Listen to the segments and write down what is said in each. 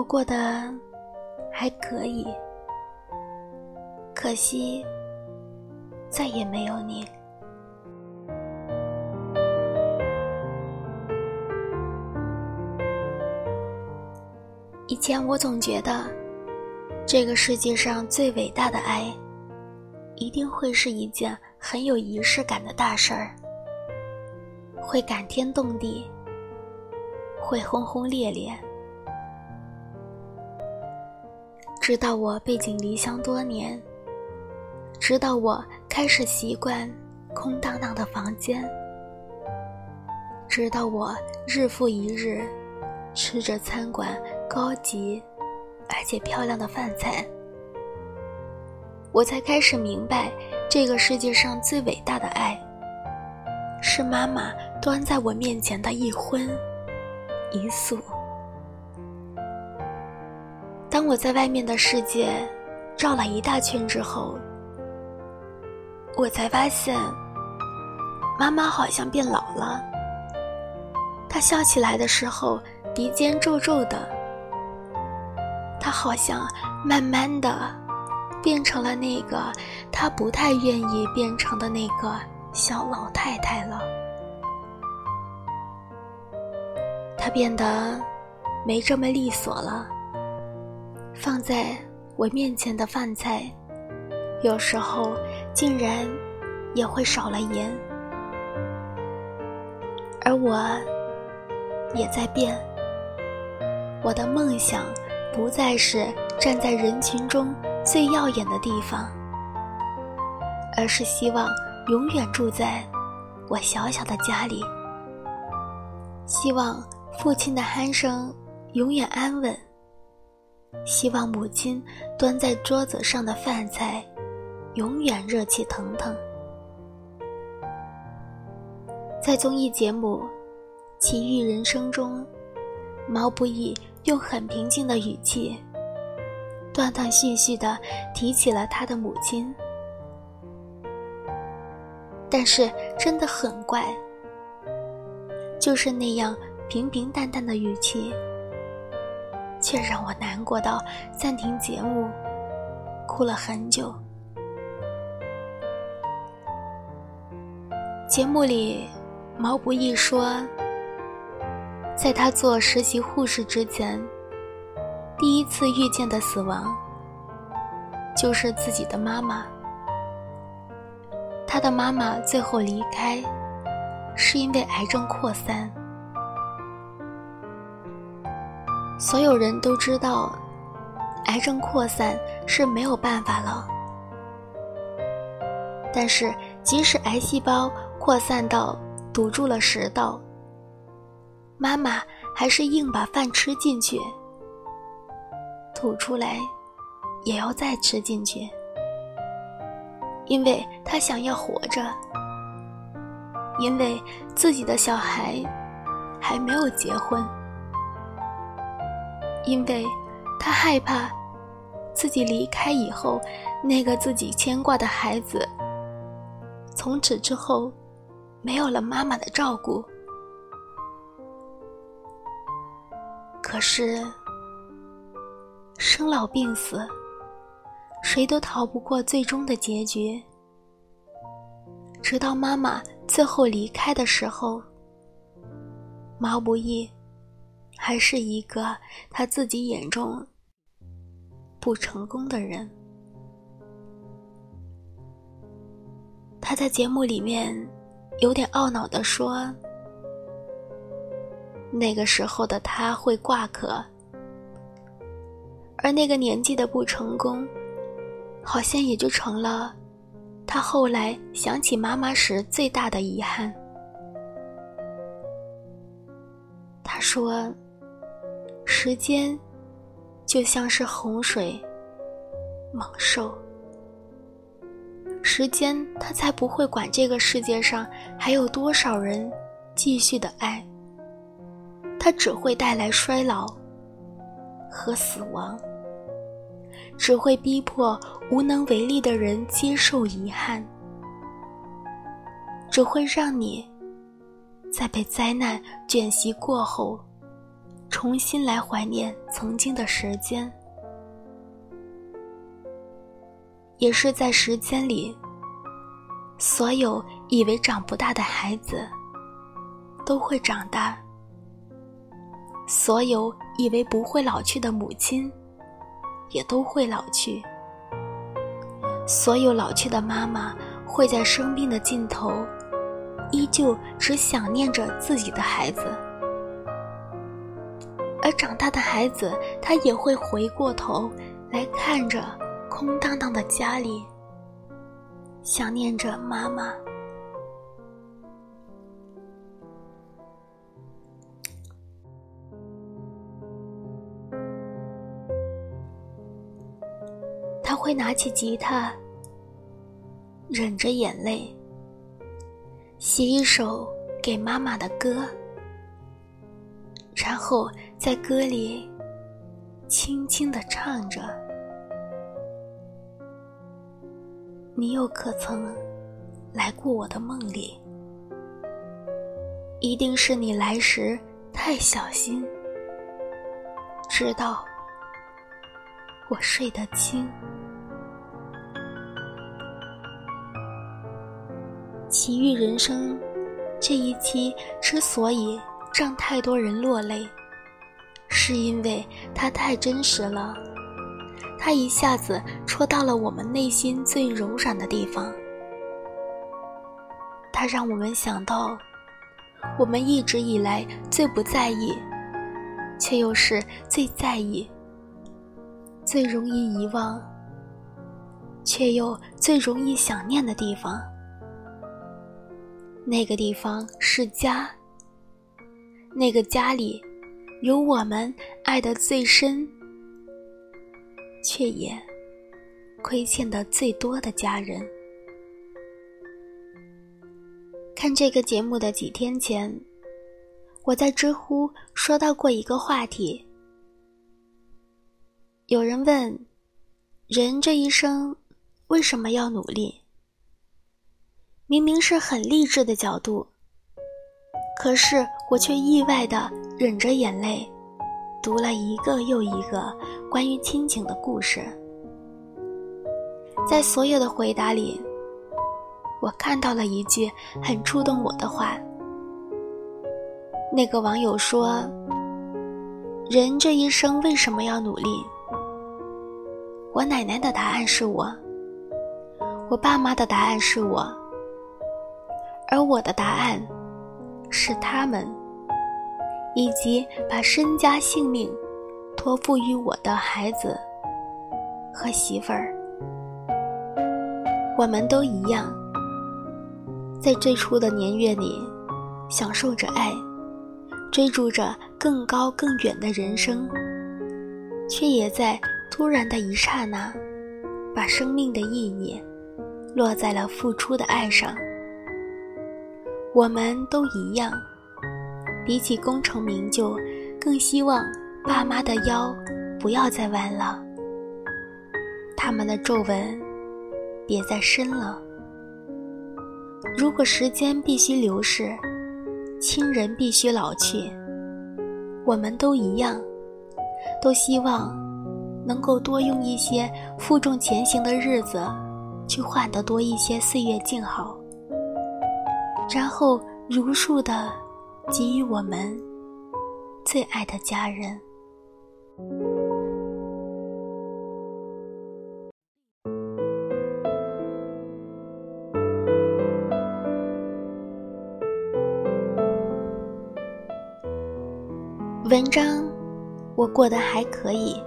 我过得还可以，可惜再也没有你。以前我总觉得，这个世界上最伟大的爱，一定会是一件很有仪式感的大事儿，会感天动地，会轰轰烈烈。直到我背井离乡多年，直到我开始习惯空荡荡的房间，直到我日复一日吃着餐馆高级而且漂亮的饭菜，我才开始明白，这个世界上最伟大的爱，是妈妈端在我面前的一荤一素。我在外面的世界绕了一大圈之后，我才发现，妈妈好像变老了。她笑起来的时候，鼻尖皱皱的。她好像慢慢的变成了那个她不太愿意变成的那个小老太太了。她变得没这么利索了。放在我面前的饭菜，有时候竟然也会少了盐，而我也在变。我的梦想不再是站在人群中最耀眼的地方，而是希望永远住在我小小的家里，希望父亲的鼾声永远安稳。希望母亲端在桌子上的饭菜，永远热气腾腾。在综艺节目《奇遇人生》中，毛不易用很平静的语气，断断续续的提起了他的母亲。但是真的很怪，就是那样平平淡淡的语气。却让我难过到暂停节目，哭了很久。节目里，毛不易说，在他做实习护士之前，第一次遇见的死亡，就是自己的妈妈。他的妈妈最后离开，是因为癌症扩散。所有人都知道，癌症扩散是没有办法了。但是，即使癌细胞扩散到堵住了食道，妈妈还是硬把饭吃进去，吐出来也要再吃进去，因为她想要活着，因为自己的小孩还没有结婚。因为，他害怕自己离开以后，那个自己牵挂的孩子，从此之后没有了妈妈的照顾。可是，生老病死，谁都逃不过最终的结局。直到妈妈最后离开的时候，毛不易。还是一个他自己眼中不成功的人。他在节目里面有点懊恼的说：“那个时候的他会挂科，而那个年纪的不成功，好像也就成了他后来想起妈妈时最大的遗憾。”他说。时间，就像是洪水、猛兽。时间，它才不会管这个世界上还有多少人继续的爱，它只会带来衰老和死亡，只会逼迫无能为力的人接受遗憾，只会让你在被灾难卷袭过后。重新来怀念曾经的时间。也是在时间里，所有以为长不大的孩子都会长大；所有以为不会老去的母亲也都会老去；所有老去的妈妈会在生命的尽头，依旧只想念着自己的孩子；而长大的孩子，他也会回过头来看着。空荡荡的家里，想念着妈妈。他会拿起吉他，忍着眼泪，写一首给妈妈的歌，然后在歌里轻轻的唱着。你又可曾来过我的梦里？一定是你来时太小心，知道我睡得轻。奇遇人生这一期之所以让太多人落泪，是因为它太真实了。它一下子戳到了我们内心最柔软的地方，它让我们想到，我们一直以来最不在意，却又是最在意、最容易遗忘，却又最容易想念的地方。那个地方是家，那个家里有我们爱的最深。却也亏欠的最多的家人。看这个节目的几天前，我在知乎说到过一个话题。有人问：人这一生为什么要努力？明明是很励志的角度，可是我却意外的忍着眼泪，读了一个又一个。关于亲情的故事，在所有的回答里，我看到了一句很触动我的话。那个网友说：“人这一生为什么要努力？”我奶奶的答案是我，我爸妈的答案是我，而我的答案是他们，以及把身家性命。托付于我的孩子和媳妇儿，我们都一样，在最初的年月里，享受着爱，追逐着更高更远的人生，却也在突然的一刹那，把生命的意义落在了付出的爱上。我们都一样，比起功成名就，更希望。爸妈的腰不要再弯了，他们的皱纹别再深了。如果时间必须流逝，亲人必须老去，我们都一样，都希望能够多用一些负重前行的日子，去换得多一些岁月静好，然后如数的给予我们最爱的家人。文章，我过得还可以，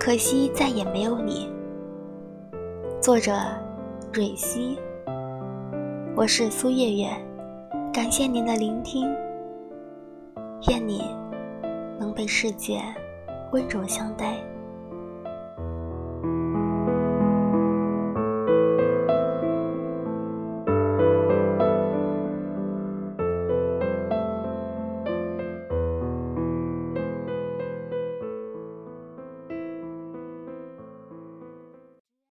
可惜再也没有你。作者：蕊希，我是苏月月，感谢您的聆听，愿你。能被世界温柔相待。